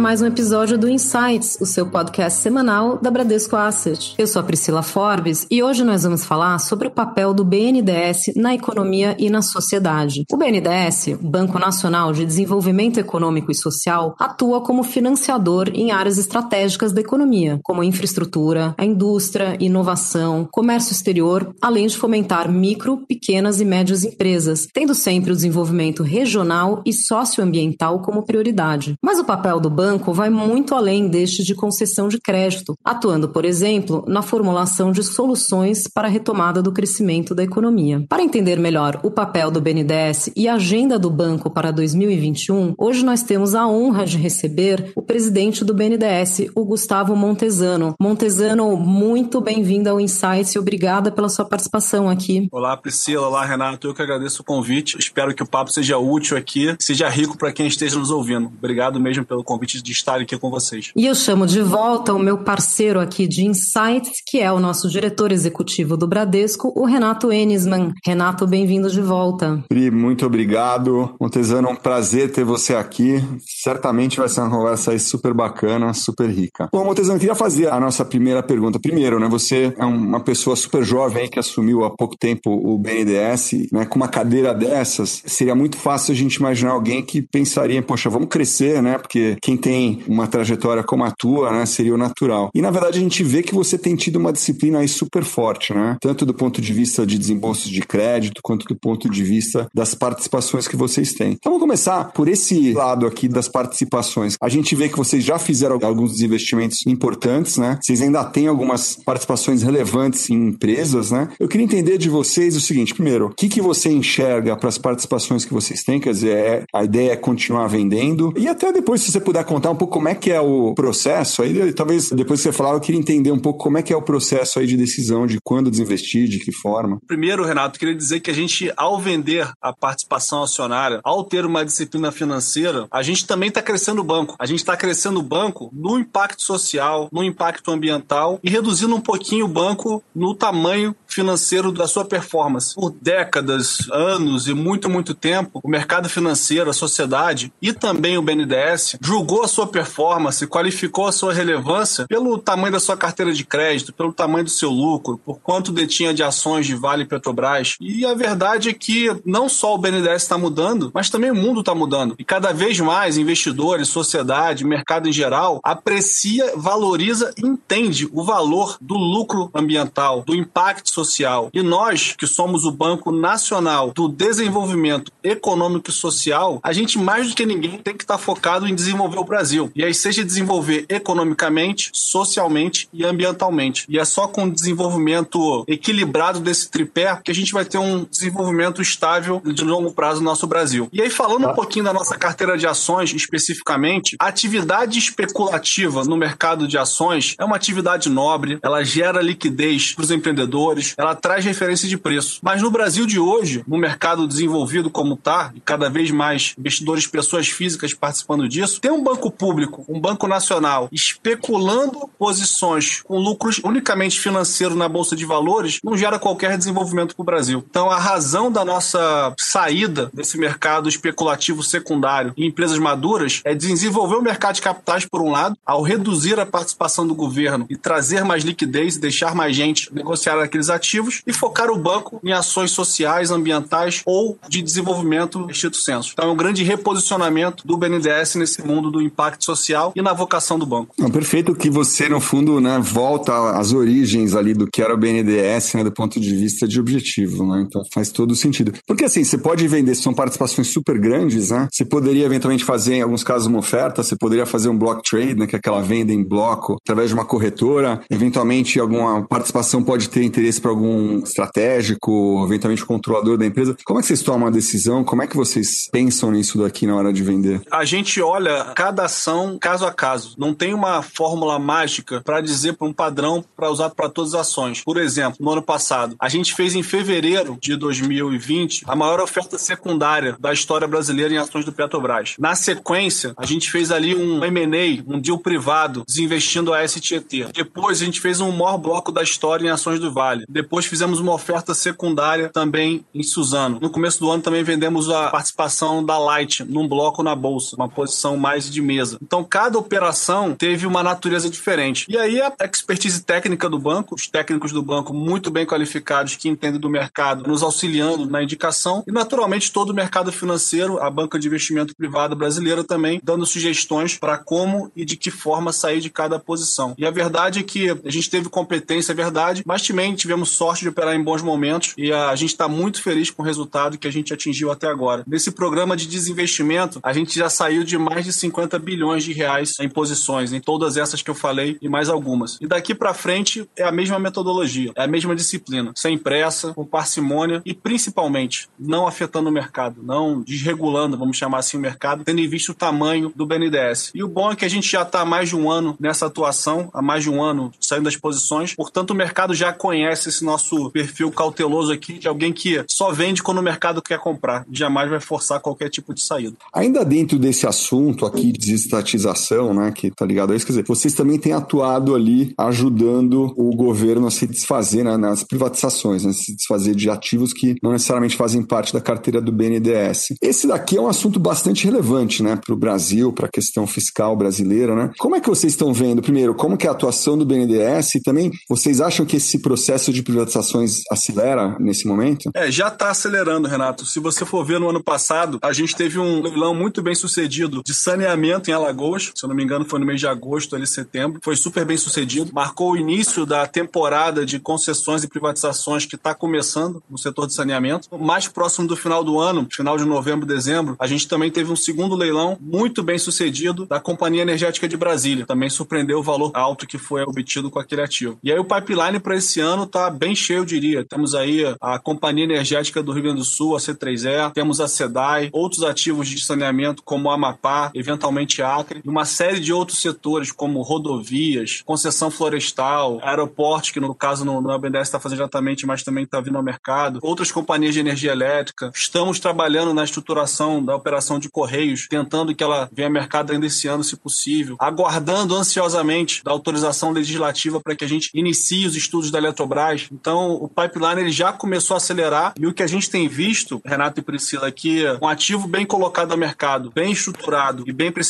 Mais um episódio do Insights, o seu podcast semanal da Bradesco Asset. Eu sou a Priscila Forbes e hoje nós vamos falar sobre o papel do BNDES na economia e na sociedade. O BNDES, Banco Nacional de Desenvolvimento Econômico e Social, atua como financiador em áreas estratégicas da economia, como infraestrutura, a indústria, inovação, comércio exterior, além de fomentar micro, pequenas e médias empresas, tendo sempre o desenvolvimento regional e socioambiental como prioridade. Mas o papel do banco vai muito além deste de concessão de crédito, atuando, por exemplo, na formulação de soluções para a retomada do crescimento da economia. Para entender melhor o papel do BNDES e a agenda do banco para 2021, hoje nós temos a honra de receber o presidente do BNDES, o Gustavo Montesano. Montesano, muito bem-vindo ao Insights e obrigada pela sua participação aqui. Olá, Priscila. Olá, Renato. Eu que agradeço o convite. Espero que o papo seja útil aqui, seja rico para quem esteja nos ouvindo. Obrigado mesmo pelo convite de estar aqui com vocês. E eu chamo de volta o meu parceiro aqui de Insights, que é o nosso diretor executivo do Bradesco, o Renato Enisman. Renato, bem-vindo de volta. Pri, muito obrigado. Montezano, é um prazer ter você aqui. Certamente vai ser uma conversa aí super bacana, super rica. Bom, Montezano, eu queria fazer a nossa primeira pergunta. Primeiro, né, você é uma pessoa super jovem que assumiu há pouco tempo o BNDES, né, com uma cadeira dessas, seria muito fácil a gente imaginar alguém que pensaria, poxa, vamos crescer, né? porque quem tem uma trajetória como a tua, né, seria o natural. E na verdade a gente vê que você tem tido uma disciplina aí super forte, né? Tanto do ponto de vista de desembolsos de crédito, quanto do ponto de vista das participações que vocês têm. Então vamos começar por esse lado aqui das participações. A gente vê que vocês já fizeram alguns investimentos importantes, né? Vocês ainda têm algumas participações relevantes em empresas, né? Eu queria entender de vocês o seguinte: primeiro, o que, que você enxerga para as participações que vocês têm? Quer dizer, é, a ideia é continuar vendendo e até depois depois, se você puder contar um pouco como é que é o processo, aí talvez depois que você falar, eu queria entender um pouco como é que é o processo aí de decisão de quando desinvestir, de que forma. Primeiro, Renato, queria dizer que a gente, ao vender a participação acionária, ao ter uma disciplina financeira, a gente também está crescendo o banco. A gente está crescendo o banco no impacto social, no impacto ambiental e reduzindo um pouquinho o banco no tamanho financeiro da sua performance. Por décadas, anos e muito, muito tempo, o mercado financeiro, a sociedade e também o BNDES julgou sua performance, qualificou a sua relevância pelo tamanho da sua carteira de crédito, pelo tamanho do seu lucro, por quanto detinha de ações de Vale e Petrobras. E a verdade é que não só o BNDES está mudando, mas também o mundo está mudando. E cada vez mais investidores, sociedade, mercado em geral, aprecia, valoriza entende o valor do lucro ambiental, do impacto social. E nós, que somos o Banco Nacional do Desenvolvimento Econômico e Social, a gente mais do que ninguém tem que estar focado em desenvolver o Brasil. E aí seja desenvolver economicamente, socialmente e ambientalmente. E é só com o desenvolvimento equilibrado desse tripé que a gente vai ter um desenvolvimento estável de longo prazo no nosso Brasil. E aí falando um pouquinho da nossa carteira de ações especificamente, a atividade especulativa no mercado de ações é uma atividade nobre, ela gera liquidez para os empreendedores, ela traz referência de preço. Mas no Brasil de hoje, no mercado desenvolvido como está, e cada vez mais investidores, pessoas físicas participando disso, tem um banco público, um banco nacional, especulando posições com lucros unicamente financeiros na Bolsa de Valores, não gera qualquer desenvolvimento para o Brasil. Então, a razão da nossa saída desse mercado especulativo secundário em empresas maduras é desenvolver o mercado de capitais, por um lado, ao reduzir a participação do governo e trazer mais liquidez e deixar mais gente negociar aqueles ativos e focar o banco em ações sociais, ambientais ou de desenvolvimento estrito senso. Então é um grande reposicionamento do BNDES nesse mundo do impacto social e na vocação do banco. Não, perfeito que você, no fundo, né, volta às origens ali do que era o BNDES, né, do ponto de vista de objetivo, né? Então faz todo sentido. Porque assim, você pode vender, são participações super grandes, né? Você poderia eventualmente fazer, em alguns casos, uma oferta, você poderia fazer um block trade, né, que é aquela venda em bloco, através de uma corretora. Eventualmente, alguma participação pode ter interesse para algum estratégico, eventualmente controlador da empresa. Como é que vocês tomam a decisão? Como é que vocês pensam nisso daqui na hora de vender? A gente olha cada cada ação caso a caso. Não tem uma fórmula mágica para dizer para um padrão para usar para todas as ações. Por exemplo, no ano passado, a gente fez em fevereiro de 2020 a maior oferta secundária da história brasileira em ações do Petrobras. Na sequência, a gente fez ali um M&A, um deal privado, desinvestindo a STT. Depois a gente fez um maior bloco da história em ações do Vale. Depois fizemos uma oferta secundária também em Suzano. No começo do ano também vendemos a participação da Light num bloco na bolsa, uma posição mais de mesa. Então cada operação teve uma natureza diferente. E aí a expertise técnica do banco, os técnicos do banco muito bem qualificados que entendem do mercado, nos auxiliando na indicação e naturalmente todo o mercado financeiro, a banca de investimento privada brasileira também dando sugestões para como e de que forma sair de cada posição. E a verdade é que a gente teve competência, é verdade, mas também tivemos sorte de operar em bons momentos e a gente está muito feliz com o resultado que a gente atingiu até agora. Nesse programa de desinvestimento, a gente já saiu de mais de 50 bilhões de reais em posições, em todas essas que eu falei e mais algumas. E daqui para frente é a mesma metodologia, é a mesma disciplina, sem pressa, com parcimônia e principalmente não afetando o mercado, não desregulando, vamos chamar assim, o mercado, tendo em vista o tamanho do BNDES. E o bom é que a gente já está há mais de um ano nessa atuação, há mais de um ano saindo das posições, portanto o mercado já conhece esse nosso perfil cauteloso aqui de alguém que só vende quando o mercado quer comprar, jamais vai forçar qualquer tipo de saída. Ainda dentro desse assunto aqui de desestatização, né, que tá ligado a isso, quer dizer, vocês também têm atuado ali ajudando o governo a se desfazer né, nas privatizações, né, se desfazer de ativos que não necessariamente fazem parte da carteira do BNDES. Esse daqui é um assunto bastante relevante, né, para o Brasil, para a questão fiscal brasileira, né? Como é que vocês estão vendo, primeiro, como que é a atuação do BNDES e também vocês acham que esse processo de privatizações acelera nesse momento? É, já está acelerando, Renato. Se você for ver no ano passado, a gente teve um leilão muito bem sucedido de saneamento em Alagoas, se eu não me engano foi no mês de agosto, ali setembro, foi super bem sucedido, marcou o início da temporada de concessões e privatizações que está começando no setor de saneamento. Mais próximo do final do ano, final de novembro, dezembro, a gente também teve um segundo leilão muito bem sucedido da Companhia Energética de Brasília. Também surpreendeu o valor alto que foi obtido com aquele ativo. E aí o pipeline para esse ano está bem cheio, eu diria. Temos aí a Companhia Energética do Rio Grande do Sul, a C3E, temos a SEDAI, outros ativos de saneamento como Amapá, eventualmente Acre, e uma série de outros setores como rodovias, concessão florestal, aeroportos, que no caso no, no BNDES está fazendo exatamente, mas também está vindo ao mercado, outras companhias de energia elétrica. Estamos trabalhando na estruturação da operação de Correios, tentando que ela venha ao mercado ainda esse ano, se possível, aguardando ansiosamente da autorização legislativa para que a gente inicie os estudos da Eletrobras. Então, o pipeline ele já começou a acelerar e o que a gente tem visto, Renato e Priscila, é que um ativo bem colocado no mercado, bem estruturado e bem precificado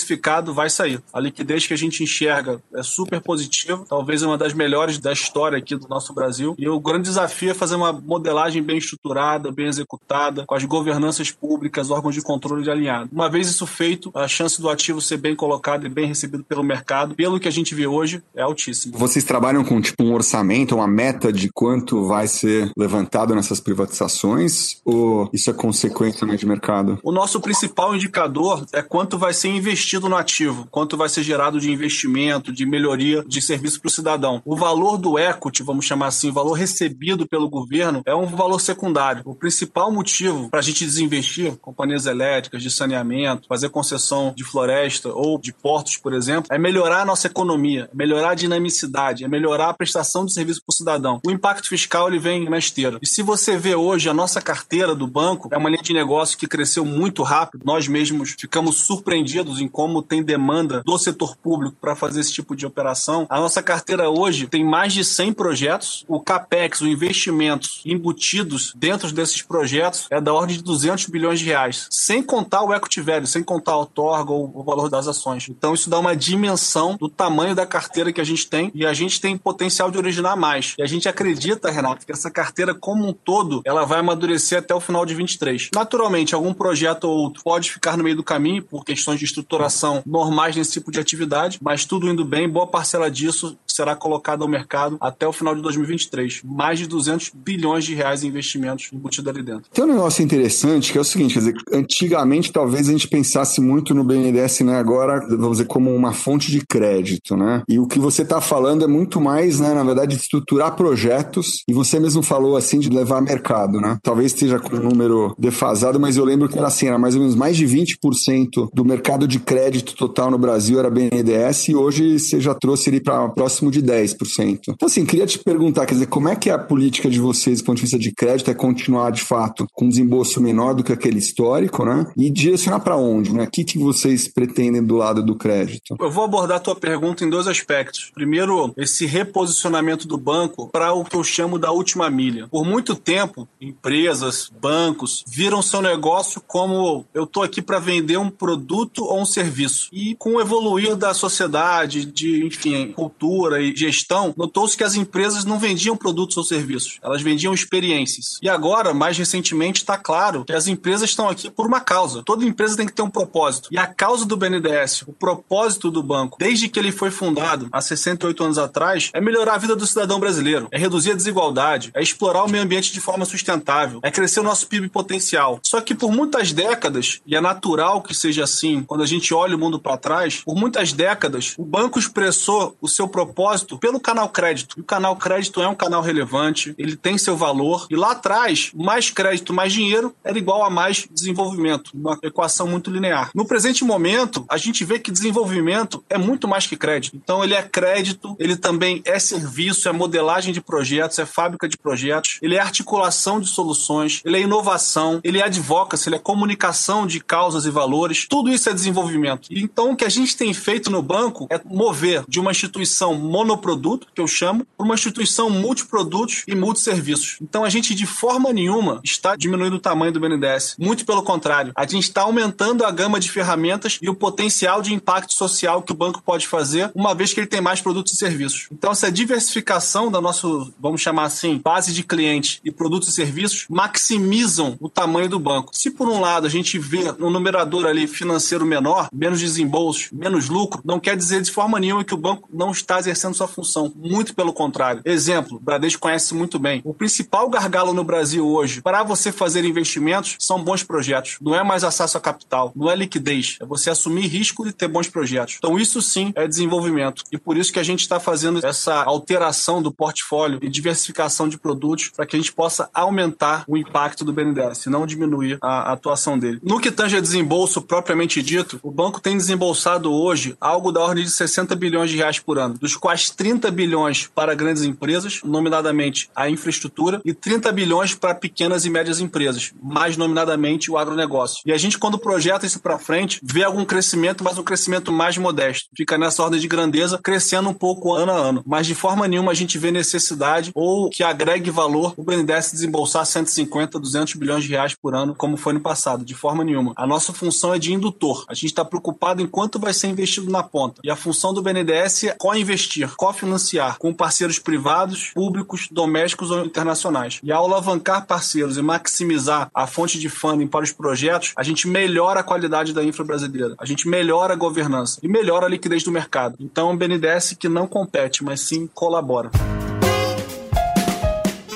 vai sair. A liquidez que a gente enxerga é super positiva, talvez uma das melhores da história aqui do nosso Brasil. E o grande desafio é fazer uma modelagem bem estruturada, bem executada, com as governanças públicas, órgãos de controle de alinhado. Uma vez isso feito, a chance do ativo ser bem colocado e bem recebido pelo mercado, pelo que a gente vê hoje, é altíssima. Vocês trabalham com tipo um orçamento, uma meta de quanto vai ser levantado nessas privatizações ou isso é consequência de mercado? O nosso principal indicador é quanto vai ser investido no ativo, quanto vai ser gerado de investimento, de melhoria de serviço para o cidadão. O valor do equity, vamos chamar assim, o valor recebido pelo governo, é um valor secundário. O principal motivo para a gente desinvestir, companhias elétricas, de saneamento, fazer concessão de floresta ou de portos, por exemplo, é melhorar a nossa economia, é melhorar a dinamicidade, é melhorar a prestação de serviço para o cidadão. O impacto fiscal ele vem na esteira. E se você vê hoje a nossa carteira do banco, é uma linha de negócio que cresceu muito rápido. Nós mesmos ficamos surpreendidos em como tem demanda do setor público para fazer esse tipo de operação. A nossa carteira hoje tem mais de 100 projetos. O capex, os investimentos embutidos dentro desses projetos é da ordem de 200 bilhões de reais, sem contar o equity value, sem contar o torga ou o valor das ações. Então isso dá uma dimensão do tamanho da carteira que a gente tem e a gente tem potencial de originar mais. E a gente acredita, Renato, que essa carteira como um todo, ela vai amadurecer até o final de 23. Naturalmente, algum projeto ou outro pode ficar no meio do caminho por questões de estruturação normais nesse tipo de atividade, mas tudo indo bem, boa parcela disso será colocado ao mercado até o final de 2023. Mais de 200 bilhões de reais em investimentos embutidos ali dentro. Tem um negócio interessante que é o seguinte, quer dizer, antigamente talvez a gente pensasse muito no BNDES, né, agora, vamos dizer, como uma fonte de crédito, né? E o que você está falando é muito mais, né, na verdade, de estruturar projetos, e você mesmo falou assim de levar a mercado, né? Talvez esteja com um número defasado, mas eu lembro que era assim, era mais ou menos mais de 20% do mercado de crédito total no Brasil era BNDES e hoje você já trouxe ele para próximo de 10%. Então assim, queria te perguntar, quer dizer, como é que é a política de vocês do ponto de vista de crédito é continuar de fato com um desembolso menor do que aquele histórico, né? E direcionar para onde, né? O que, que vocês pretendem do lado do crédito? Eu vou abordar a tua pergunta em dois aspectos. Primeiro, esse reposicionamento do banco para o que eu chamo da última milha. Por muito tempo, empresas, bancos viram seu negócio como eu estou aqui para vender um produto ou um serviço. E com o evoluir da sociedade, de, enfim, cultura gestão, notou-se que as empresas não vendiam produtos ou serviços, elas vendiam experiências. E agora, mais recentemente, está claro que as empresas estão aqui por uma causa. Toda empresa tem que ter um propósito. E a causa do BNDES, o propósito do banco, desde que ele foi fundado há 68 anos atrás, é melhorar a vida do cidadão brasileiro, é reduzir a desigualdade, é explorar o meio ambiente de forma sustentável, é crescer o nosso PIB potencial. Só que por muitas décadas, e é natural que seja assim quando a gente olha o mundo para trás, por muitas décadas, o banco expressou o seu propósito pelo canal crédito. O canal crédito é um canal relevante, ele tem seu valor, e lá atrás, mais crédito, mais dinheiro era igual a mais desenvolvimento, uma equação muito linear. No presente momento, a gente vê que desenvolvimento é muito mais que crédito. Então, ele é crédito, ele também é serviço, é modelagem de projetos, é fábrica de projetos, ele é articulação de soluções, ele é inovação, ele é advocacy, ele é comunicação de causas e valores. Tudo isso é desenvolvimento. Então, o que a gente tem feito no banco é mover de uma instituição monoproduto, que eu chamo, para uma instituição multiprodutos e multisserviços. Então, a gente, de forma nenhuma, está diminuindo o tamanho do BNDES. Muito pelo contrário, a gente está aumentando a gama de ferramentas e o potencial de impacto social que o banco pode fazer, uma vez que ele tem mais produtos e serviços. Então, essa diversificação da nossa, vamos chamar assim, base de clientes e produtos e serviços maximizam o tamanho do banco. Se por um lado a gente vê um numerador ali financeiro menor, menos desembolsos, menos lucro, não quer dizer de forma nenhuma que o banco não está exercendo sua função. Muito pelo contrário. Exemplo, o Bradesco conhece muito bem. O principal gargalo no Brasil hoje para você fazer investimentos são bons projetos. Não é mais acesso a capital, não é liquidez. É você assumir risco e ter bons projetos. Então isso sim é desenvolvimento. E por isso que a gente está fazendo essa alteração do portfólio e diversificação de produtos para que a gente possa aumentar o impacto do BNDES, não diminuir a atuação dele. No que tange a desembolso propriamente dito, o banco tem desembolsado hoje algo da ordem de 60 bilhões de reais por ano, dos quais 30 bilhões para grandes empresas, nominadamente a infraestrutura, e 30 bilhões para pequenas e médias empresas, mais nominadamente o agronegócio. E a gente, quando projeta isso para frente, vê algum crescimento, mas um crescimento mais modesto. Fica nessa ordem de grandeza, crescendo um pouco ano a ano. Mas de forma nenhuma a gente vê necessidade ou que agregue valor o BNDES desembolsar 150, 200 bilhões de reais por ano, como foi no passado. De forma nenhuma. A nossa função é de indutor. A gente está preocupado em quanto vai ser investido na ponta. E a função do BNDES é co-investir, co-financiar com parceiros privados, públicos, domésticos ou internacionais. E ao alavancar parceiros e maximizar a fonte de funding para os projetos, a gente melhora a qualidade da infra brasileira. A gente melhora a governança e melhora a liquidez do mercado. Então, um BNDES que não compete, mas sim colabora.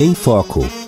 Em Foco.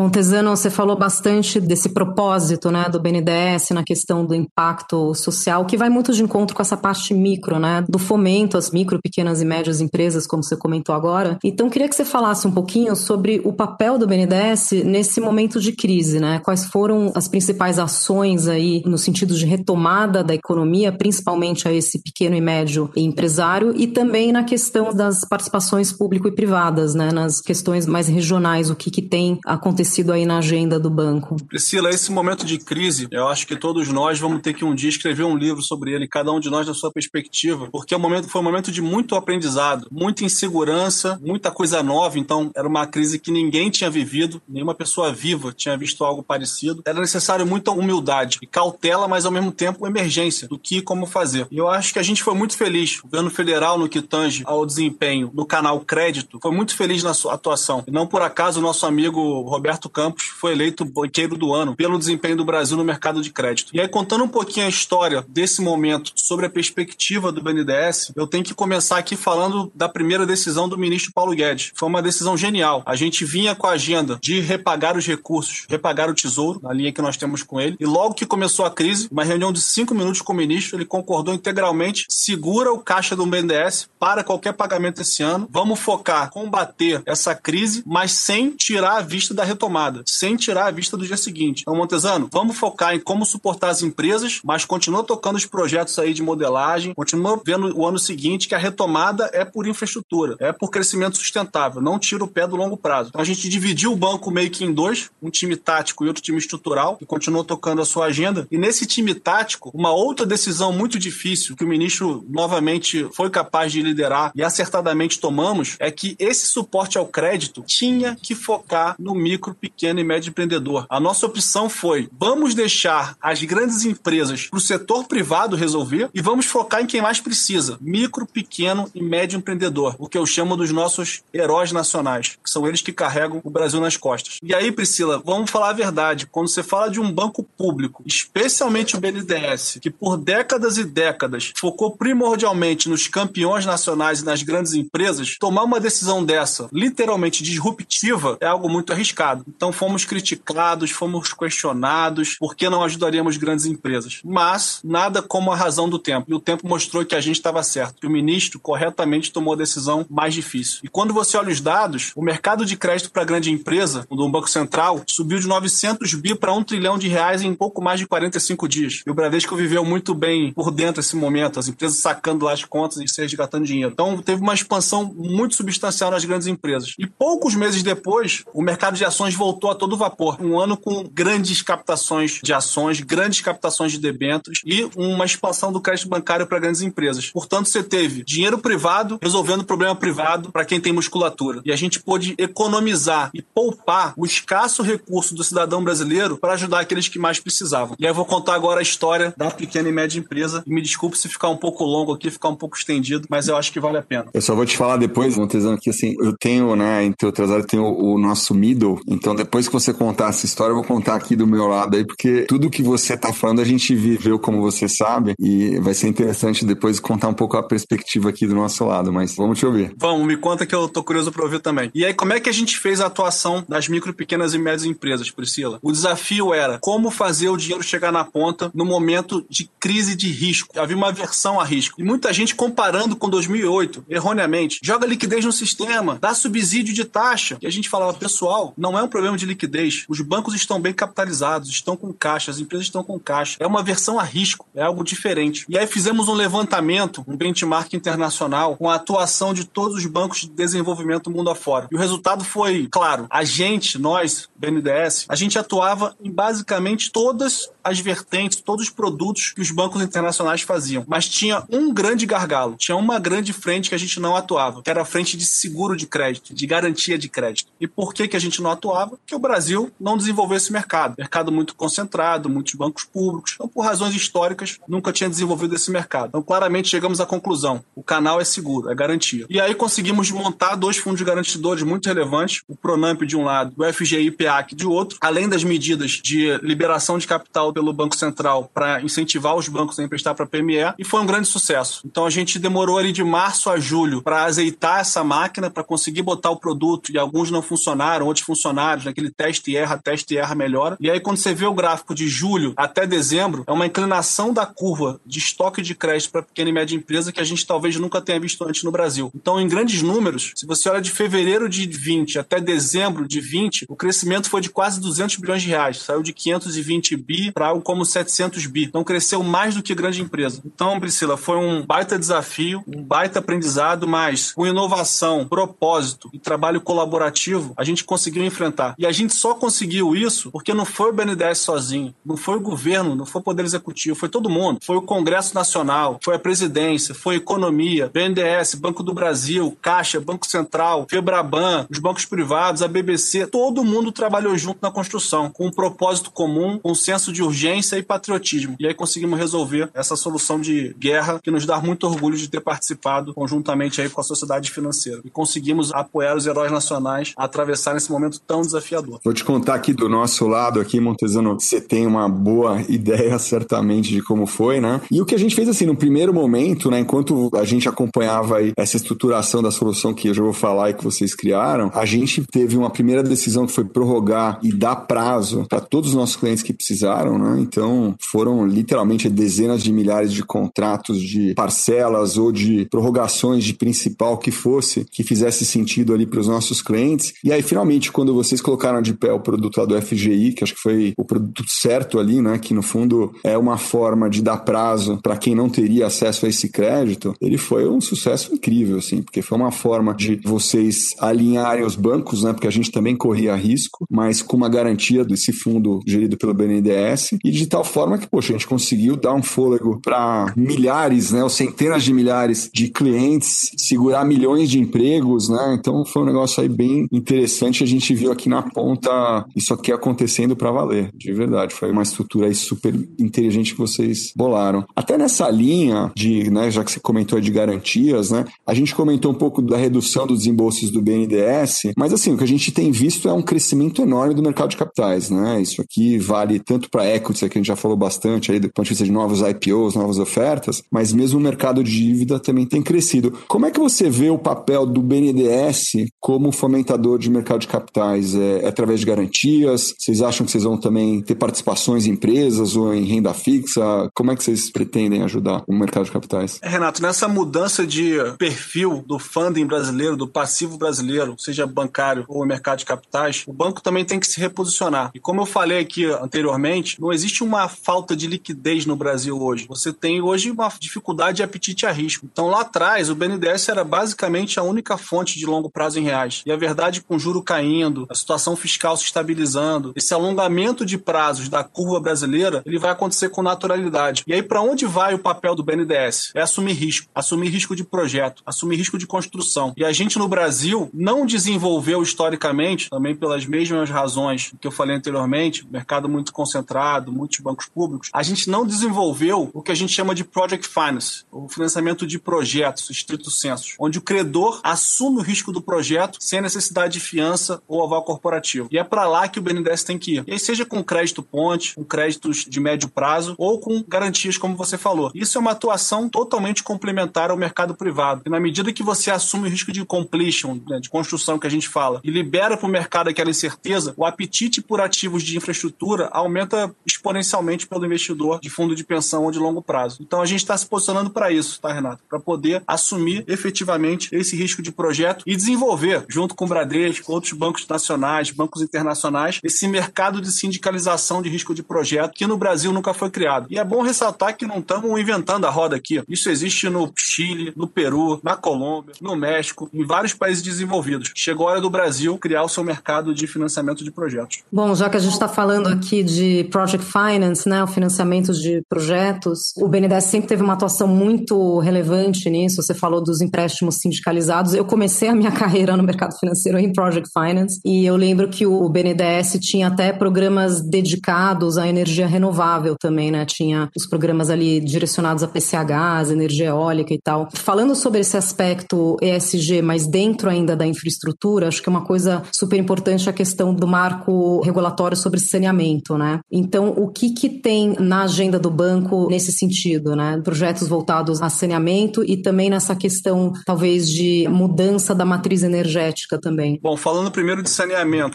Montesano, você falou bastante desse propósito né, do BNDES na questão do impacto social, que vai muito de encontro com essa parte micro, né, do fomento às micro, pequenas e médias empresas, como você comentou agora. Então, queria que você falasse um pouquinho sobre o papel do BNDES nesse momento de crise, né? Quais foram as principais ações aí no sentido de retomada da economia, principalmente a esse pequeno e médio empresário, e também na questão das participações público e privadas, né, nas questões mais regionais, o que, que tem acontecido acontecido aí na agenda do banco? Priscila, esse momento de crise, eu acho que todos nós vamos ter que um dia escrever um livro sobre ele, cada um de nós da sua perspectiva, porque é um momento, foi um momento de muito aprendizado, muita insegurança, muita coisa nova, então era uma crise que ninguém tinha vivido, nenhuma pessoa viva tinha visto algo parecido. Era necessário muita humildade e cautela, mas ao mesmo tempo emergência do que e como fazer. E eu acho que a gente foi muito feliz. O governo federal, no que tange ao desempenho do canal Crédito, foi muito feliz na sua atuação. E não por acaso o nosso amigo Roberto Roberto Campos foi eleito banqueiro do ano pelo desempenho do Brasil no mercado de crédito. E aí, contando um pouquinho a história desse momento sobre a perspectiva do BNDES, eu tenho que começar aqui falando da primeira decisão do ministro Paulo Guedes. Foi uma decisão genial. A gente vinha com a agenda de repagar os recursos, repagar o tesouro, na linha que nós temos com ele. E logo que começou a crise, uma reunião de cinco minutos com o ministro, ele concordou integralmente, segura o caixa do BNDES para qualquer pagamento esse ano. Vamos focar, combater essa crise, mas sem tirar a vista da retomada, sem tirar a vista do dia seguinte. Então, Montesano, vamos focar em como suportar as empresas, mas continua tocando os projetos aí de modelagem, continua vendo o ano seguinte que a retomada é por infraestrutura, é por crescimento sustentável, não tira o pé do longo prazo. Então a gente dividiu o banco meio que em dois, um time tático e outro time estrutural, que continuou tocando a sua agenda. E nesse time tático, uma outra decisão muito difícil que o ministro novamente foi capaz de liderar e acertadamente tomamos é que esse suporte ao crédito tinha que focar no micro, pequeno e médio empreendedor. A nossa opção foi: vamos deixar as grandes empresas para o setor privado resolver e vamos focar em quem mais precisa: micro, pequeno e médio empreendedor, o que eu chamo dos nossos heróis nacionais, que são eles que carregam o Brasil nas costas. E aí, Priscila, vamos falar a verdade. Quando você fala de um banco público, especialmente o BNDES, que por décadas e décadas focou primordialmente nos campeões nacionais e nas grandes empresas, tomar uma decisão dessa, literalmente disruptiva, é algo muito arriscado. Então fomos criticados, fomos questionados, por que não ajudaríamos grandes empresas? Mas nada como a razão do tempo. E o tempo mostrou que a gente estava certo, que o ministro corretamente tomou a decisão mais difícil. E quando você olha os dados, o mercado de crédito para grande empresa, do Banco Central, subiu de 900 bi para 1 trilhão de reais em pouco mais de 45 dias. E o Bradesco viveu muito bem por dentro desse momento, as empresas sacando lá as contas e se resgatando dinheiro. Então teve uma expansão muito substancial nas grandes empresas. E poucos meses depois, o mercado de ações voltou a todo vapor. Um ano com grandes captações de ações, grandes captações de debêntures e uma expansão do crédito bancário para grandes empresas. Portanto, você teve dinheiro privado resolvendo problema privado para quem tem musculatura. E a gente pôde economizar e poupar o escasso recurso do cidadão brasileiro para ajudar aqueles que mais precisavam. E aí eu vou contar agora a história da pequena e média empresa. E me desculpe se ficar um pouco longo aqui, ficar um pouco estendido, mas eu acho que vale a pena. Eu só vou te falar depois, Montezano, que assim, eu tenho, né, entre outras áreas, tenho o, nosso middle. Então, depois que você contar essa história, eu vou contar aqui do meu lado aí, porque tudo que você tá falando a gente viveu, como você sabe, e vai ser interessante depois contar um pouco a perspectiva aqui do nosso lado, mas vamos te ouvir. Vamos, me conta que eu tô curioso para ouvir também. E aí, como é que a gente fez a atuação das micro, pequenas e médias empresas, Priscila? O desafio era como fazer o dinheiro chegar na ponta no momento de crise de risco. Havia uma aversão a risco. E muita gente comparando com 2008, erroneamente, joga liquidez no sistema, dá subsídio de taxa. E a gente falava, pessoal, não é um problema de liquidez. Os bancos estão bem capitalizados, estão com caixa, as empresas estão com caixa. É uma aversão a risco, é algo diferente. E aí fizemos um levantamento, um benchmark internacional, com a atuação de todos os bancos de desenvolvimento mundo afora. E o resultado foi, claro, a gente, nós, BNDES, a gente atuava em basicamente todas as vertentes, todos os produtos que os bancos internacionais faziam. Mas tinha um grande gargalo, tinha uma grande frente que a gente não atuava, que era a frente de seguro de crédito, de garantia de crédito. E por que, que a gente não atuava? Porque o Brasil não desenvolveu esse mercado. Mercado muito concentrado, muitos bancos públicos. Então, por razões históricas, nunca tinha desenvolvido esse mercado. Então, claramente chegamos à conclusão: o canal é seguro, é garantia. E aí conseguimos montar dois fundos garantidores muito relevantes, o Pronamp de um lado, o FGI PEAC de outro, além das medidas de liberação de capital pelo Banco Central para incentivar os bancos a emprestar para a PME, e foi um grande sucesso. Então a gente demorou ali de março a julho para azeitar essa máquina, para conseguir botar o produto, e alguns não funcionaram, outros funcionaram, naquele teste e erra, teste e erra, melhora. E aí quando você vê o gráfico de julho até dezembro, é uma inclinação da curva de estoque de crédito para pequena e média empresa que a gente talvez nunca tenha visto antes no Brasil. Então, em grandes números, se você olha de fevereiro de 20 até dezembro de 20, o crescimento foi de quase 200 bilhões de reais. Saiu de 520 bi para algo como 700 bi. Então, cresceu mais do que grande empresa. Então, Priscila, foi um baita desafio, um baita aprendizado, mas com inovação, propósito e trabalho colaborativo, a gente conseguiu enfrentar. E a gente só conseguiu isso porque não foi o BNDES sozinho, não foi o governo, não foi o Poder Executivo, foi todo mundo. Foi o Congresso Nacional, foi a presidência, foi a economia, BNDES, Banco do Brasil, Caixa, Banco Central, Febraban, os bancos privados, a BBC, todo mundo trabalhou junto na construção, com um propósito comum, com um senso de urgência e patriotismo. E aí conseguimos resolver essa solução de guerra que nos dá muito orgulho de ter participado conjuntamente aí com a sociedade financeira. E conseguimos apoiar os heróis nacionais a atravessar esse momento tão desafiador. Vou te contar aqui do nosso lado aqui, Montezano, você tem uma boa ideia certamente de como foi, né? E o que a gente fez assim, no primeiro momento, né, enquanto a gente acompanhava aí essa estruturação da solução que eu já vou falar e que vocês criaram, a gente teve uma primeira decisão que foi prorrogar e dar prazo para todos os nossos clientes que precisaram, né? Então, foram literalmente dezenas de milhares de contratos de parcelas ou de prorrogações de principal que fosse, que fizesse sentido ali para os nossos clientes. E aí, finalmente, quando vocês colocaram de pé o produto lá do FGI, que acho que foi o produto certo ali, né? Que no fundo é uma forma de dar prazo para quem não teria acesso a esse crédito, ele foi um sucesso incrível, assim, porque foi uma forma de vocês alinharem os bancos, né? Porque a gente também corria risco, mas com uma garantia desse fundo gerido pelo BNDES e de tal forma que, poxa, a gente conseguiu dar um fôlego para milhares, né? Ou centenas de milhares de clientes, segurar milhões de empregos, né? Então foi um negócio aí bem interessante. A gente viu aqui na ponta isso aqui acontecendo para valer, de verdade. Foi uma estrutura aí super inteligente que vocês bolaram. Até nessa linha de, né, já que você comentou de garantias, né? A gente comentou um pouco da redução dos desembolsos do BNDES, mas assim, o que a gente tem visto é um crescimento enorme do mercado de capitais, né? Isso aqui vale tanto para equities, que a gente já falou bastante aí do ponto de vista de novos IPOs, novas ofertas, mas mesmo o mercado de dívida também tem crescido. Como é que você vê o papel do BNDES como fomentador de mercado de capitais? É, é através de garantias? Vocês acham que vocês vão também ter participações em empresas ou em renda fixa? Como é que vocês pretendem ajudar o mercado de capitais? É, Renato, nessa mudança de perfil do funding brasileiro, do passivo brasileiro, seja bancário ou mercado de capitais, o banco também tem que se reposicionar. E como eu falei aqui anteriormente, não existe uma falta de liquidez no Brasil hoje. Você tem hoje uma dificuldade de apetite a risco. Então lá atrás, o BNDES era basicamente a única fonte de longo prazo em reais. E a verdade, com o juro caindo, situação fiscal se estabilizando, esse alongamento de prazos da curva brasileira, ele vai acontecer com naturalidade. E aí, para onde vai o papel do BNDES? É assumir risco. Assumir risco de projeto, assumir risco de construção. E a gente no Brasil não desenvolveu historicamente, também pelas mesmas razões que eu falei anteriormente, mercado muito concentrado, muitos bancos públicos, a gente não desenvolveu o que a gente chama de project finance, o financiamento de projetos, estrito senso, onde o credor assume o risco do projeto sem necessidade de fiança ou aval corporativo. E é para lá que o BNDES tem que ir. E aí, seja com crédito ponte, com créditos de médio prazo ou com garantias, como você falou. Isso é uma atuação totalmente complementar ao mercado privado. E na medida que você assume o risco de completion, né, de construção que a gente fala, e libera para o mercado aquela incerteza, o apetite por ativos de infraestrutura aumenta exponencialmente pelo investidor de fundo de pensão ou de longo prazo. Então a gente está se posicionando para isso, tá, Renato? Para poder assumir efetivamente esse risco de projeto e desenvolver, junto com o Bradesco, outros bancos nacionais, bancos internacionais, esse mercado de sindicalização de risco de projeto que no Brasil nunca foi criado. E é bom ressaltar que não estamos inventando a roda aqui. Isso existe no Chile, no Peru, na Colômbia, no México, em vários países desenvolvidos. Chegou a hora do Brasil criar o seu mercado de financiamento de projetos. Bom, já que a gente está falando aqui de project finance, né, o financiamento de projetos, o BNDES sempre teve uma atuação muito relevante nisso. Você falou dos empréstimos sindicalizados. Eu comecei a minha carreira no mercado financeiro em project finance e eu lembro que o BNDES tinha até programas dedicados à energia renovável também, né? Tinha os programas ali direcionados a PCHs, energia eólica e tal. Falando sobre esse aspecto ESG, mas dentro ainda da infraestrutura, acho que é uma coisa super importante a questão do marco regulatório sobre saneamento, né? Então, o que que tem na agenda do banco nesse sentido, né? Projetos voltados a saneamento e também nessa questão, talvez, de mudança da matriz energética também. Bom, falando primeiro de saneamento,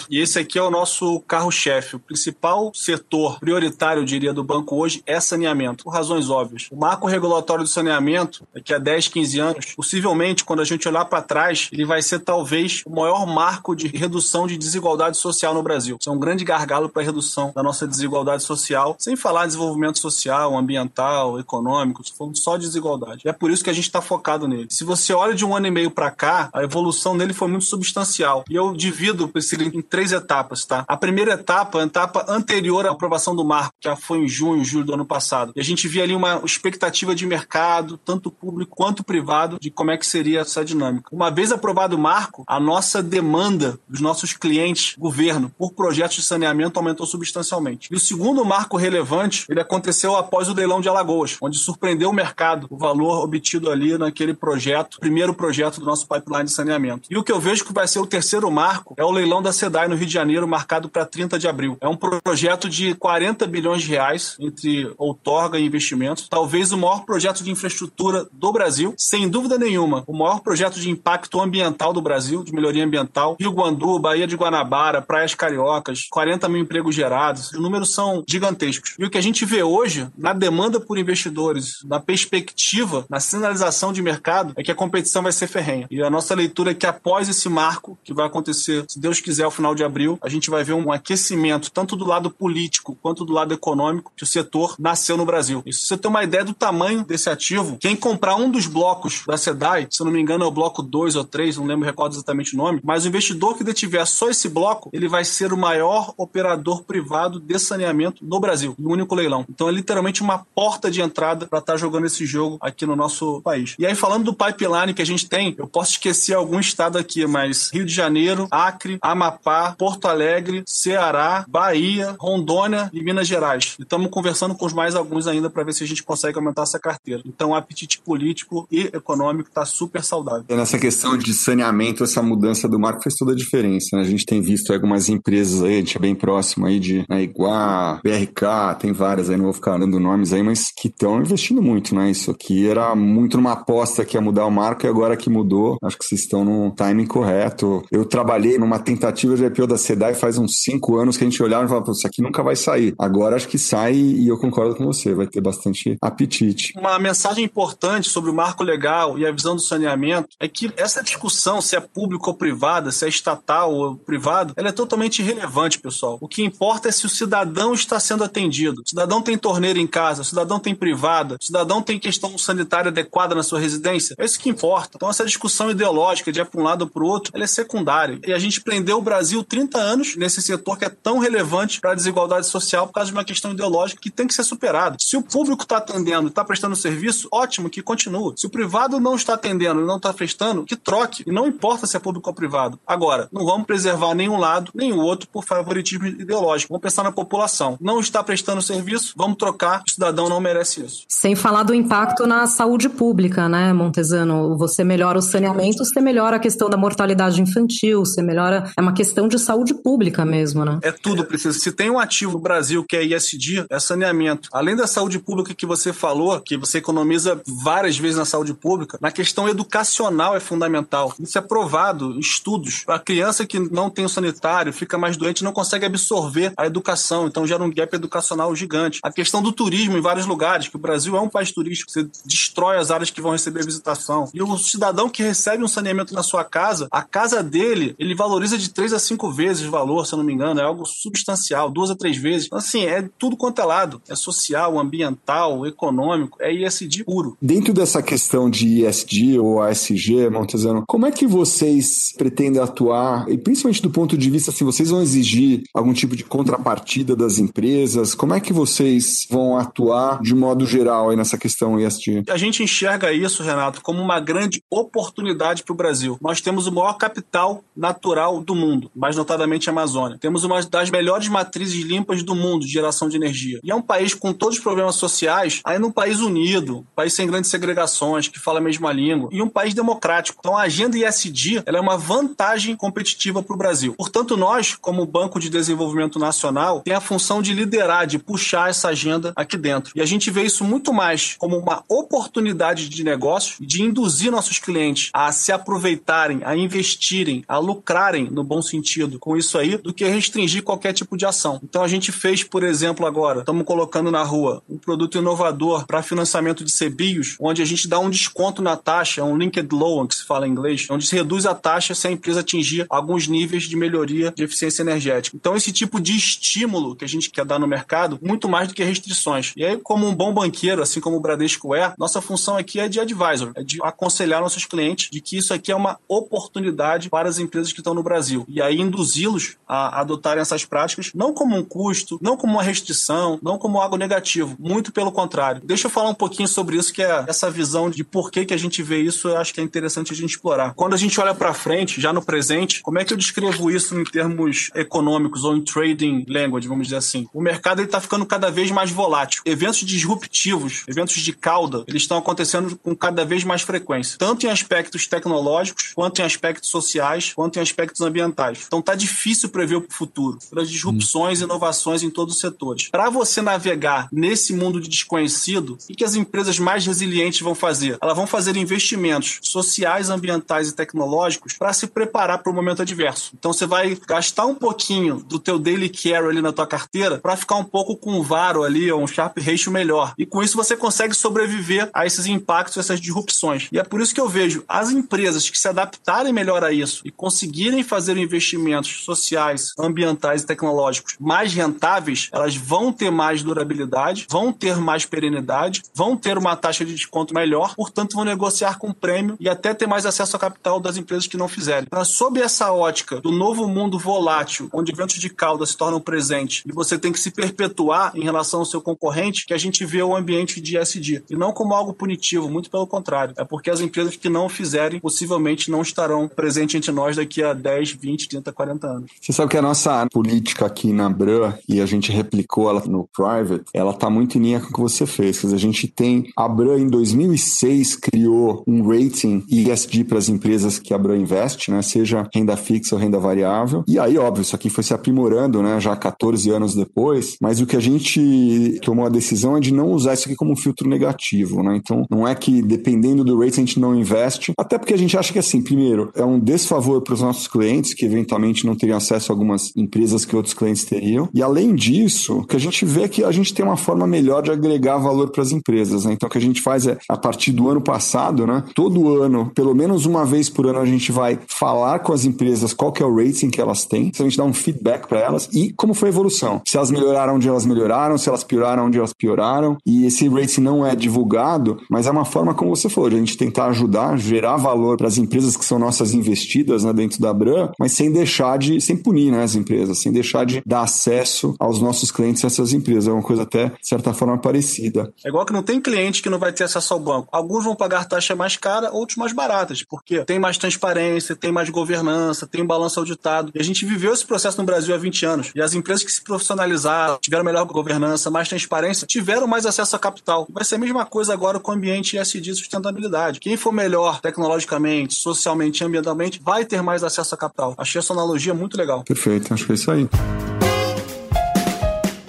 e esse aqui é o nosso carro-chefe, o principal setor prioritário, eu diria, do banco hoje é saneamento, por razões óbvias. O marco regulatório do saneamento, daqui a 10, 15 anos, possivelmente, quando a gente olhar para trás, ele vai ser talvez o maior marco de redução de desigualdade social no Brasil. Isso é um grande gargalo para a redução da nossa desigualdade social, sem falar desenvolvimento social, ambiental, econômico, falando só de desigualdade. E é por isso que a gente está focado nele. Se você olha de um ano e meio para cá, a evolução dele foi muito substancial. E eu divido esse em três etapas, tá? A primeira etapa, a etapa anterior à aprovação do marco, que já foi em junho, julho do ano passado. E a gente via ali uma expectativa de mercado, tanto público quanto privado de como é que seria essa dinâmica. Uma vez aprovado o marco, a nossa demanda dos nossos clientes, governo, por projetos de saneamento aumentou substancialmente. E o segundo marco relevante, ele aconteceu após o leilão de Alagoas, onde surpreendeu o mercado o valor obtido ali naquele projeto, primeiro projeto do nosso pipeline de saneamento. E o que eu vejo que vai ser o terceiro marco é o leilão da SEDAI no Rio de Janeiro, marcado para 30 de abril. É um projeto de 40 bilhões de reais entre outorga e investimentos, talvez o maior projeto de infraestrutura do Brasil, sem dúvida nenhuma, o maior projeto de impacto ambiental do Brasil, de melhoria ambiental. Rio Guandu, Baía de Guanabara, Praias Cariocas, 40 mil empregos gerados. Os números são gigantescos. E o que a gente vê hoje, na demanda por investidores, na perspectiva, na sinalização de mercado, é que a competição vai ser ferrenha. E a nossa leitura é que após esse marco, que vai acontecer, se Deus quiser, ao final de abril, a gente vai ver um aquecimento, tanto do lado político quanto do lado econômico, que o setor nasceu no Brasil. E se você tem uma ideia do tamanho desse ativo, quem comprar um dos blocos da SEDAI, se eu não me engano é o bloco 2 ou 3, não lembro, recordo exatamente o nome, mas o investidor que detiver só esse bloco, ele vai ser o maior operador privado de saneamento no Brasil, no único leilão. Então é literalmente uma porta de entrada para estar tá jogando esse jogo aqui no nosso país. E aí, falando do pipeline que a gente tem, eu posso esquecer algum estado aqui, mas Rio de Janeiro, Acre, Amapá, Porto Alegre, Ceará, Bahia, Rondônia e Minas Gerais. E estamos conversando com os mais alguns ainda para ver se a gente consegue aumentar essa carteira. Então, o apetite político e econômico está super saudável. E nessa questão de saneamento, essa mudança do marco fez toda a diferença. Né? A gente tem visto algumas empresas aí, a gente é bem próximo aí de né, Iguá, BRK, tem várias aí, não vou ficar dando nomes aí, mas que estão investindo muito, né? Isso aqui era muito numa aposta que ia mudar o marco e agora que mudou, acho que vocês estão no timing correto. Eu trabalhei numa tentativa de IPO da SEDAI faz uns cinco anos que a gente olhava e falava, isso aqui nunca vai sair. Agora acho que sai e eu concordo com você, vai ter bastante apetite. Uma mensagem importante sobre o marco legal e a visão do saneamento é que essa discussão se é público ou privada, se é estatal ou privado, ela é totalmente irrelevante, pessoal. O que importa é se o cidadão está sendo atendido. O cidadão tem torneira em casa, o cidadão tem privada, o cidadão tem questão sanitária adequada na sua residência. É isso que importa. Então essa discussão ideológica de ir para um lado ou para o outro, ela é secundária. E a gente prendeu o Brasil 30 anos nesse setor que é tão relevante para a desigualdade social por causa de uma questão ideológica que tem que ser superada. Se o público está atendendo, está prestando serviço, ótimo, que continue. Se o privado não está atendendo e não está prestando, que troque. E não importa se é público ou privado. Agora, não vamos preservar nenhum lado nem o outro por favoritismo ideológico. Vamos pensar na população. Não está prestando serviço, vamos trocar. O cidadão não merece isso. Sem falar do impacto na saúde pública, né, Montesano? Você melhora o saneamento, você melhora a questão da mortalidade infantil, você melhora. É uma questão de saúde pública mesmo, né? É tudo preciso. Se tem um ativo no Brasil que é ISD, é saneamento. Além da saúde pública que você falou, que você economiza várias vezes na saúde pública, na questão educacional é fundamental. Isso é provado estudos. A criança que não tem o sanitário, fica mais doente, não consegue absorver a educação, então gera um gap educacional gigante. A questão do turismo em vários lugares, que o Brasil é um país turístico, você destrói as áreas que vão receber visitação. E o cidadão que recebe um saneamento na sua casa, a casa dele, ele valoriza de três a cinco vezes o valor, se eu não me engano, é algo substancial, duas a três vezes. Então, assim, é tudo quanto é lado. É social, ambiental, econômico, é ISD puro. Dentro dessa questão de ISD ou ASG, Montezano, como é que vocês pretendem atuar, e principalmente do ponto de vista, se assim, vocês vão exigir algum tipo de contrapartida das empresas, como é que vocês vão atuar de modo geral aí nessa questão ESG? A gente enxerga isso, Renato, como uma grande oportunidade para o Brasil. Nós temos o maior capital natural do mundo, mais notadamente a Amazônia. Temos uma das melhores matrizes limpas do mundo de geração de energia. E é um país com todos os problemas sociais, ainda um país unido, um país sem grandes segregações, que fala a mesma língua, e um país democrático. Então a agenda ISD ela é uma vantagem competitiva para o Brasil. Portanto, nós, como Banco de Desenvolvimento Nacional, tem a função de liderar, de puxar essa agenda aqui dentro. E a gente vê isso muito mais como uma oportunidade de negócio de induzir nossos clientes a se aproveitarem, a investirem, a lucrarem no bom sentido com isso aí, do que restringir qualquer tipo de ação. Então a gente fez, por exemplo, agora, estamos colocando na rua um produto inovador para financiamento de CBIOS, onde a gente dá um desconto na taxa, um linked loan, que se fala em inglês, onde se reduz a taxa se a empresa atingir alguns níveis de melhoria de eficiência energética. Então esse tipo de estímulo que a gente quer dar no mercado, muito mais do que restrições. E aí, como um bom banqueiro, assim como o Bradesco é, nossa função aqui é de advisor, é de aconselhar nossos clientes de que isso aqui é uma oportunidade para as empresas que estão no Brasil. E aí induzi-los a adotarem essas práticas, não como um custo, não como uma restrição, não como algo negativo, muito pelo contrário. Deixa eu falar um pouquinho sobre isso, que é essa visão de por que, que a gente vê isso, eu acho que é interessante a gente explorar. Quando a gente olha para frente, já no presente, como é que eu descrevo isso em termos econômicos ou em trading language, vamos dizer assim? O mercado está ficando cada vez mais volátil. Eventos disruptivos, eventos de cauda, eles estão acontecendo com cada vez mais frequência, tanto em aspectos tecnológicos, quanto em aspectos sociais, quanto em aspectos ambientais. Então tá difícil prever o futuro, pelas disrupções e inovações em todos os setores. Para você navegar nesse mundo de desconhecido, o que as empresas mais resilientes vão fazer? Elas vão fazer investimentos sociais, ambientais e tecnológicos para se preparar para o momento adverso. Então você vai gastar um pouquinho do teu daily care ali na tua carteira para ficar um pouco com um varo ali, ou um sharp ratio melhor. E com isso você consegue sobreviver a esses impactos, essas disrupções. E é por isso que eu vejo as empresas que se adaptarem melhor a isso e conseguirem fazer investimentos sociais, ambientais e tecnológicos mais rentáveis, elas vão ter mais durabilidade, vão ter mais perenidade, vão ter uma taxa de desconto melhor, portanto vão negociar com prêmio e até ter mais acesso ao capital das empresas que não fizerem. Então, sob essa ótica do novo mundo volátil, onde eventos de cauda se tornam presentes e você tem que se perpetuar em relação ao seu concorrente, que a gente vê o ambiente de SD. E não como algo punitivo, muito pelo contrário. É porque as empresas que não fizerem possivelmente não estarão presentes entre nós daqui a 10, 20, 30, 40 anos. Você sabe que a nossa política aqui na Bran, e a gente replicou ela no Private, ela está muito em linha com o que você fez. Quer dizer, a gente tem. A Bran, em 2006, criou um rating ESG para as empresas que a Bran investe, né? Seja renda fixa ou renda variável. E aí, óbvio, isso aqui foi se aprimorando, né? Já 14 anos depois. Mas o que a gente tomou a decisão é de não usar isso aqui como um filtro negativo, né? Então, não é que dependendo do rating a gente não investe, até porque a gente acha que, assim, primeiro, é um desfavor para os nossos clientes, que eventualmente não teriam acesso a algumas empresas que outros clientes teriam. E além disso, o que a gente vê é que a gente tem uma forma melhor de agregar valor para as empresas, né? Então, o que a gente faz é, a partir do ano passado, né? Todo ano, pelo menos uma vez por ano, a gente vai falar com as empresas qual que é o rating que elas têm, se a gente dá um feedback para elas e como foi a evolução. Se elas melhoraram onde elas melhoraram, se elas pioraram onde elas pioraram. E esse rating não é divulgado, mas é uma forma, como você falou, de a gente tentar ajudar, gerar valor para as empresas que são nossas investidas né, dentro da Bran, mas sem deixar de, sem punir né, as empresas, sem deixar de dar acesso aos nossos clientes a essas empresas. É uma coisa até, de certa forma, parecida. É igual que não tem cliente que não vai ter acesso ao banco. Alguns vão pagar taxa mais cara, outros mais baratas, porque tem mais transparência, tem mais governança, tem um balanço auditado. E a gente viveu esse processo no Brasil há 20 anos. E as empresas que se profissionalizaram, tiveram melhor governança, mais transparência, tiveram mais acesso a capital. Vai ser a mesma coisa agora com o ambiente ESG sustentabilidade. Quem for melhor tecnologicamente, socialmente ambientalmente vai ter mais acesso a capital. Achei essa analogia muito legal. Perfeito, acho que é isso aí.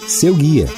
Seu guia.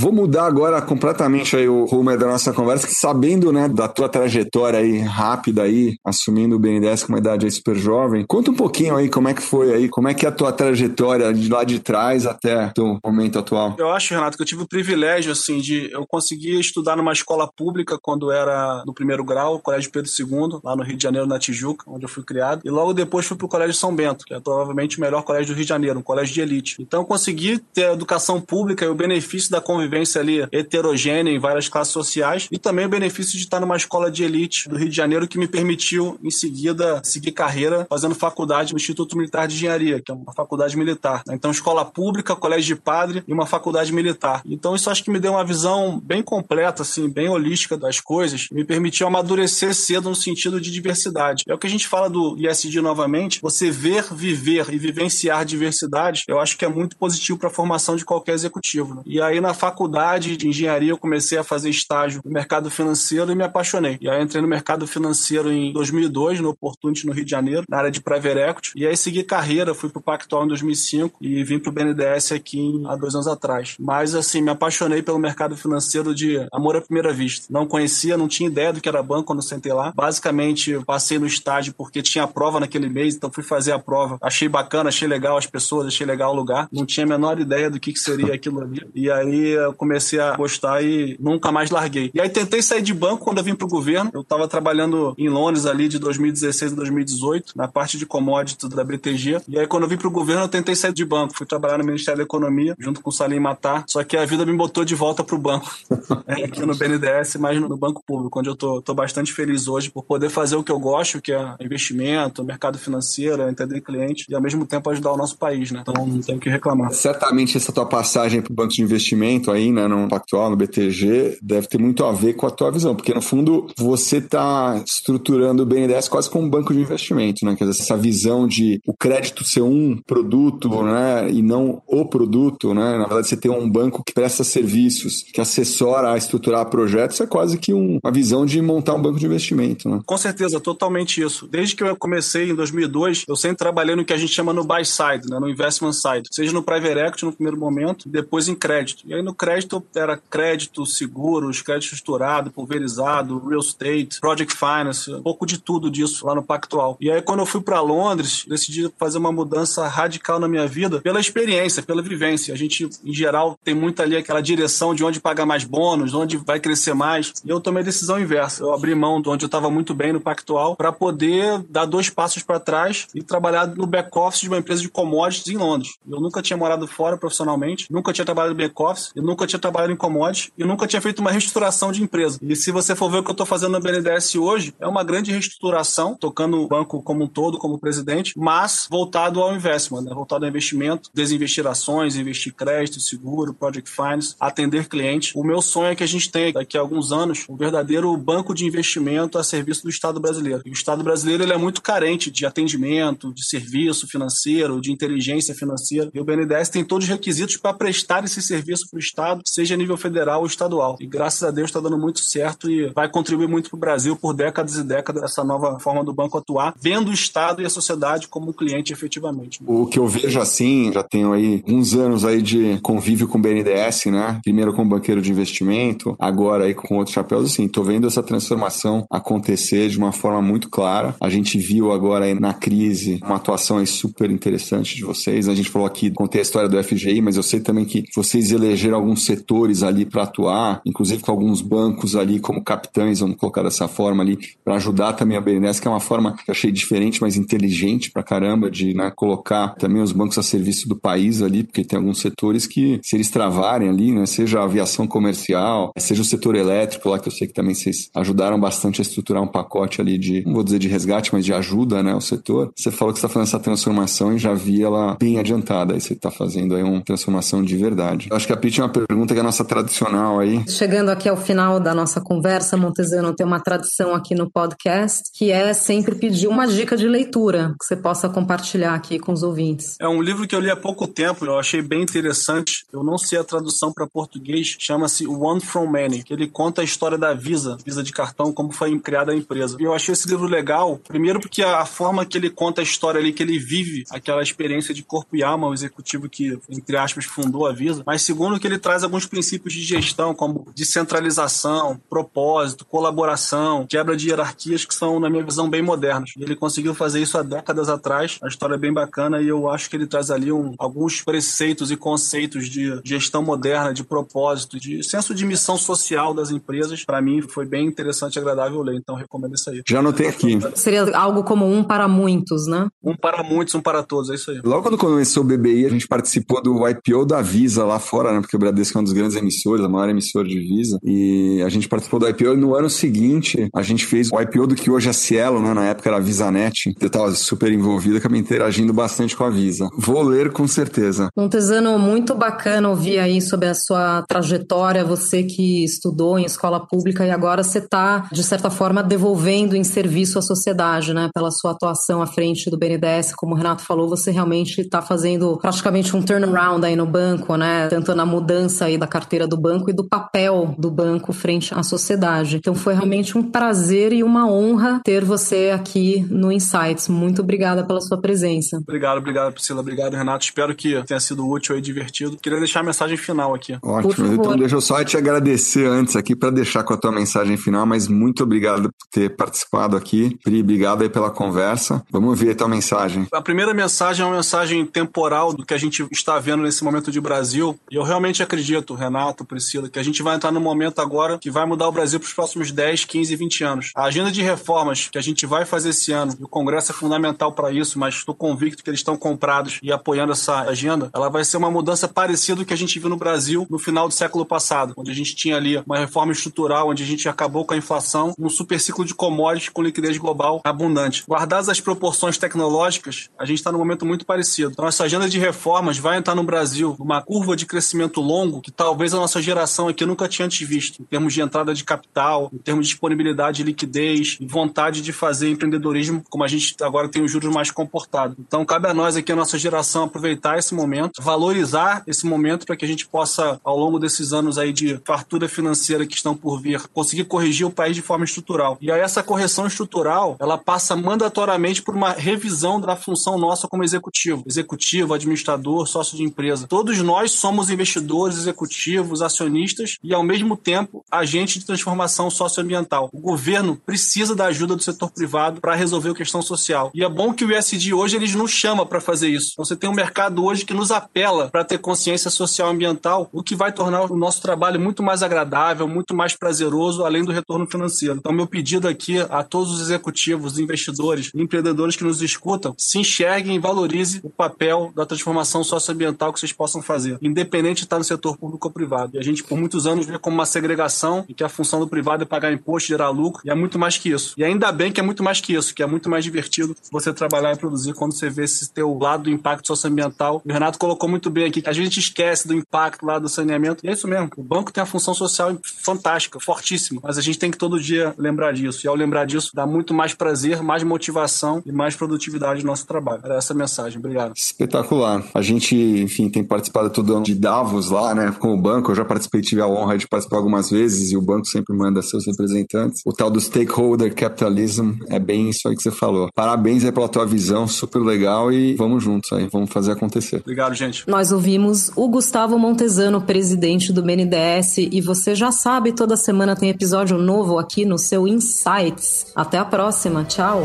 Vou mudar agora completamente aí o rumo da nossa conversa, sabendo, né, da tua trajetória aí rápida aí, assumindo o BNDES com uma idade aí super jovem. Conta um pouquinho aí como é que foi aí, como é que é a tua trajetória de lá de trás até o momento atual. Eu acho, Renato, que eu tive o privilégio, assim, de eu conseguir estudar numa escola pública quando era no primeiro grau, Colégio Pedro II, lá no Rio de Janeiro, na Tijuca, onde eu fui criado. E logo depois fui pro Colégio São Bento, que é provavelmente o melhor colégio do Rio de Janeiro, um colégio de elite. Então eu consegui ter a educação pública e o benefício da convivência convivência ali heterogênea em várias classes sociais e também o benefício de estar numa escola de elite do Rio de Janeiro que me permitiu em seguida seguir carreira fazendo faculdade no Instituto Militar de Engenharia, que é uma faculdade militar. Então escola pública, colégio de padre e uma faculdade militar. Então isso acho que me deu uma visão bem completa, assim, bem holística das coisas, me permitiu amadurecer cedo no sentido de diversidade. É o que a gente fala do ISD novamente, você ver, viver e vivenciar diversidade, eu acho que é muito positivo para a formação de qualquer executivo. Né? E aí na faculdade de engenharia eu comecei a fazer estágio no mercado financeiro e me apaixonei. E aí entrei no mercado financeiro em 2002, no Opportunity no Rio de Janeiro, na área de private equity. E aí segui carreira, fui pro Pactual em 2005 e vim pro BNDES aqui em, há dois anos atrás. Mas assim, me apaixonei pelo mercado financeiro de amor à primeira vista. Não conhecia, não tinha ideia do que era banco quando sentei lá. Basicamente, passei no estágio porque tinha prova naquele mês, então fui fazer a prova. Achei bacana, achei legal as pessoas, achei legal o lugar. Não tinha a menor ideia do que, que seria aquilo ali. E aí eu comecei a gostar e nunca mais larguei. E aí tentei sair de banco quando eu vim pro governo. Eu estava trabalhando em Londres ali de 2016 a 2018, na parte de commodities da BTG. E aí quando eu vim pro governo, eu tentei sair de banco. Fui trabalhar no Ministério da Economia, junto com o Salim Matar. Só que a vida me botou de volta pro banco. É, aqui no BNDES, mas no banco público, onde eu tô, tô bastante feliz hoje por poder fazer o que eu gosto, que é investimento, mercado financeiro, entender cliente e ao mesmo tempo ajudar o nosso país, né? Então não tenho que reclamar. Certamente essa tua passagem pro banco de investimento aí aí, né, no Pactual, no BTG, deve ter muito a ver com a tua visão, porque no fundo você está estruturando o BNDES quase como um banco de investimento, né? Quer dizer, essa visão de o crédito ser um produto, né, e não o produto, né? Na verdade, você tem um banco que presta serviços, que assessora a estruturar projetos, é quase que um, uma visão de montar um banco de investimento, né? Com certeza, totalmente isso. Desde que eu comecei em 2002, eu sempre trabalhei no que a gente chama no buy side, né, no investment side, seja no private equity no primeiro momento, depois em crédito. E aí no crédito era crédito, seguros, crédito estruturado, pulverizado, real estate, project finance, um pouco de tudo disso lá no Pactual. E aí quando eu fui para Londres, decidi fazer uma mudança radical na minha vida pela experiência, pela vivência. A gente, em geral, tem muito ali aquela direção de onde pagar mais bônus, onde vai crescer mais. E eu tomei a decisão inversa. Eu abri mão de onde eu estava muito bem no Pactual para poder dar dois passos para trás e trabalhar no back-office de uma empresa de commodities em Londres. Eu nunca tinha morado fora profissionalmente, nunca tinha trabalhado no back-office, nunca tinha trabalhado em commodities e nunca tinha feito uma reestruturação de empresa. E se você for ver o que eu estou fazendo na BNDES hoje, é uma grande reestruturação, tocando o banco como um todo, como presidente, mas voltado ao investment, né? voltado ao investimento, desinvestir ações, investir crédito, seguro, project finance, atender cliente. O meu sonho é que a gente tenha, daqui a alguns anos, um verdadeiro banco de investimento a serviço do Estado brasileiro. E o Estado brasileiro ele é muito carente de atendimento, de serviço financeiro, de inteligência financeira. E o BNDES tem todos os requisitos para prestar esse serviço para o Estado, seja a nível federal ou estadual. E graças a Deus está dando muito certo e vai contribuir muito para o Brasil por décadas e décadas essa nova forma do banco atuar, vendo o Estado e a sociedade como cliente efetivamente. O que eu vejo assim, já tenho aí uns anos aí de convívio com o BNDES, né? Primeiro com banqueiro de investimento, agora aí com outros chapéus, assim, tô vendo essa transformação acontecer de uma forma muito clara. A gente viu agora aí na crise uma atuação aí super interessante de vocês. A gente falou aqui, contei a história do FGI, mas eu sei também que vocês elegeram alguns setores ali para atuar, inclusive com alguns bancos ali como capitães, vamos colocar dessa forma ali, para ajudar também a BNDES, que é uma forma que eu achei diferente, mas inteligente pra caramba de né, colocar também os bancos a serviço do país ali, porque tem alguns setores que, se eles travarem ali, né, seja a aviação comercial, seja o setor elétrico lá, que eu sei que também vocês ajudaram bastante a estruturar um pacote ali de, não vou dizer de resgate, mas de ajuda né, ao setor. Você falou que está fazendo essa transformação e já vi ela bem adiantada. Aí você está fazendo aí uma transformação de verdade. Eu acho que a Pete é uma pergunta que é a nossa tradicional aí. Chegando aqui ao final da nossa conversa, Montezano tem uma tradição aqui no podcast, que é sempre pedir uma dica de leitura que você possa compartilhar aqui com os ouvintes. É um livro que eu li há pouco tempo, eu achei bem interessante. Eu não sei a tradução para português, chama-se One From Many, que ele conta a história da Visa, Visa de cartão, como foi criada a empresa. E eu achei esse livro legal, primeiro porque a forma que ele conta a história ali, que ele vive aquela experiência de corpo e alma, o executivo que, entre aspas, fundou a Visa. Mas segundo que ele traz alguns princípios de gestão, como descentralização, propósito, colaboração, quebra de hierarquias, que são, na minha visão, bem modernos. Ele conseguiu fazer isso há décadas atrás. A história é bem bacana e eu acho que ele traz ali um, alguns preceitos e conceitos de gestão moderna, de propósito, de senso de missão social das empresas. Para mim, foi bem interessante e agradável ler, então recomendo isso aí. Já anotei aqui. Seria algo como um para muitos, né? Um para muitos, um para todos, é isso aí. Logo quando começou o BBI, a gente participou do IPO da Visa lá fora, né? Porque o Bradesco é um dos grandes emissores, a maior emissora de Visa. E a gente participou do IPO e no ano seguinte a gente fez o IPO do que hoje é Cielo, né? Na época era VisaNet. Eu tava super envolvido, acabei interagindo bastante com a Visa. Vou ler com certeza. Montezano, muito bacana ouvir aí sobre a sua trajetória, você que estudou em escola pública e agora você está, de certa forma, devolvendo em serviço à sociedade, né? Pela sua atuação à frente do BNDES, como o Renato falou, você realmente está fazendo praticamente um turnaround aí no banco, né? Tanto na mudança aí da carteira do banco e do papel do banco frente à sociedade. Então foi realmente um prazer e uma honra ter você aqui no Insights. Muito obrigada pela sua presença. Obrigado, obrigado, Priscila. Obrigado, Renato. Espero que tenha sido útil e divertido. Queria deixar a mensagem final aqui. Ótimo. Então deixa eu só te agradecer antes aqui para deixar com a tua mensagem final, mas muito obrigado por ter participado aqui. Pri, obrigado aí pela conversa. Vamos ver a tua mensagem. A primeira mensagem é uma mensagem temporal do que a gente está vendo nesse momento de Brasil. E eu realmente acredito, Renato, Priscila, que a gente vai entrar num momento agora que vai mudar o Brasil para os próximos 10, 15, 20 anos. A agenda de reformas que a gente vai fazer esse ano, e o Congresso é fundamental para isso, mas estou convicto que eles estão comprados e apoiando essa agenda, ela vai ser uma mudança parecida do que a gente viu no Brasil no final do século passado, onde a gente tinha ali uma reforma estrutural, onde a gente acabou com a inflação, um super ciclo de commodities com liquidez global abundante. Guardadas as proporções tecnológicas, a gente está num momento muito parecido. Então, essa agenda de reformas vai entrar no Brasil numa curva de crescimento longo longo que talvez a nossa geração aqui nunca tinha antes visto, em termos de entrada de capital, em termos de disponibilidade de liquidez, vontade de fazer empreendedorismo, como a gente agora tem os juros mais comportados. Então, cabe a nós aqui, a nossa geração, aproveitar esse momento, valorizar esse momento para que a gente possa, ao longo desses anos aí de fartura financeira que estão por vir, conseguir corrigir o país de forma estrutural. E aí essa correção estrutural, ela passa mandatoriamente por uma revisão da função nossa como executivo. Executivo, administrador, sócio de empresa. Todos nós somos investidores, executivos, acionistas e, ao mesmo tempo, agentes de transformação socioambiental. O governo precisa da ajuda do setor privado para resolver a questão social. E é bom que o ISD hoje eles nos chama para fazer isso. Então, você tem um mercado hoje que nos apela para ter consciência social ambiental, o que vai tornar o nosso trabalho muito mais agradável, muito mais prazeroso, além do retorno financeiro. Então, meu pedido aqui a todos os executivos, investidores, empreendedores que nos escutam, se enxerguem e valorizem o papel da transformação socioambiental que vocês possam fazer, independente de estar no setor público ou privado. E a gente, por muitos anos, vê como uma segregação e que a função do privado é pagar imposto, gerar lucro, e é muito mais que isso. E ainda bem que é muito mais que isso, que é muito mais divertido você trabalhar e produzir quando você vê esse teu lado do impacto socioambiental. O Renato colocou muito bem aqui que a gente esquece do impacto lá do saneamento. E é isso mesmo. O banco tem a função social fantástica, fortíssima, mas a gente tem que todo dia lembrar disso. E ao lembrar disso, dá muito mais prazer, mais motivação e mais produtividade no nosso trabalho. Era essa a mensagem. Obrigado. Espetacular. A gente, enfim, tem participado todo ano de Davos lá, né, com o banco. Eu já participei, tive a honra de participar algumas vezes e o banco sempre manda seus representantes. O tal do stakeholder capitalism é bem isso aí que você falou. Parabéns aí pela tua visão, super legal e vamos juntos aí, vamos fazer acontecer. Obrigado, gente. Nós ouvimos o Gustavo Montezano, presidente do BNDES, e você já sabe, toda semana tem episódio novo aqui no seu Insights. Até a próxima, tchau.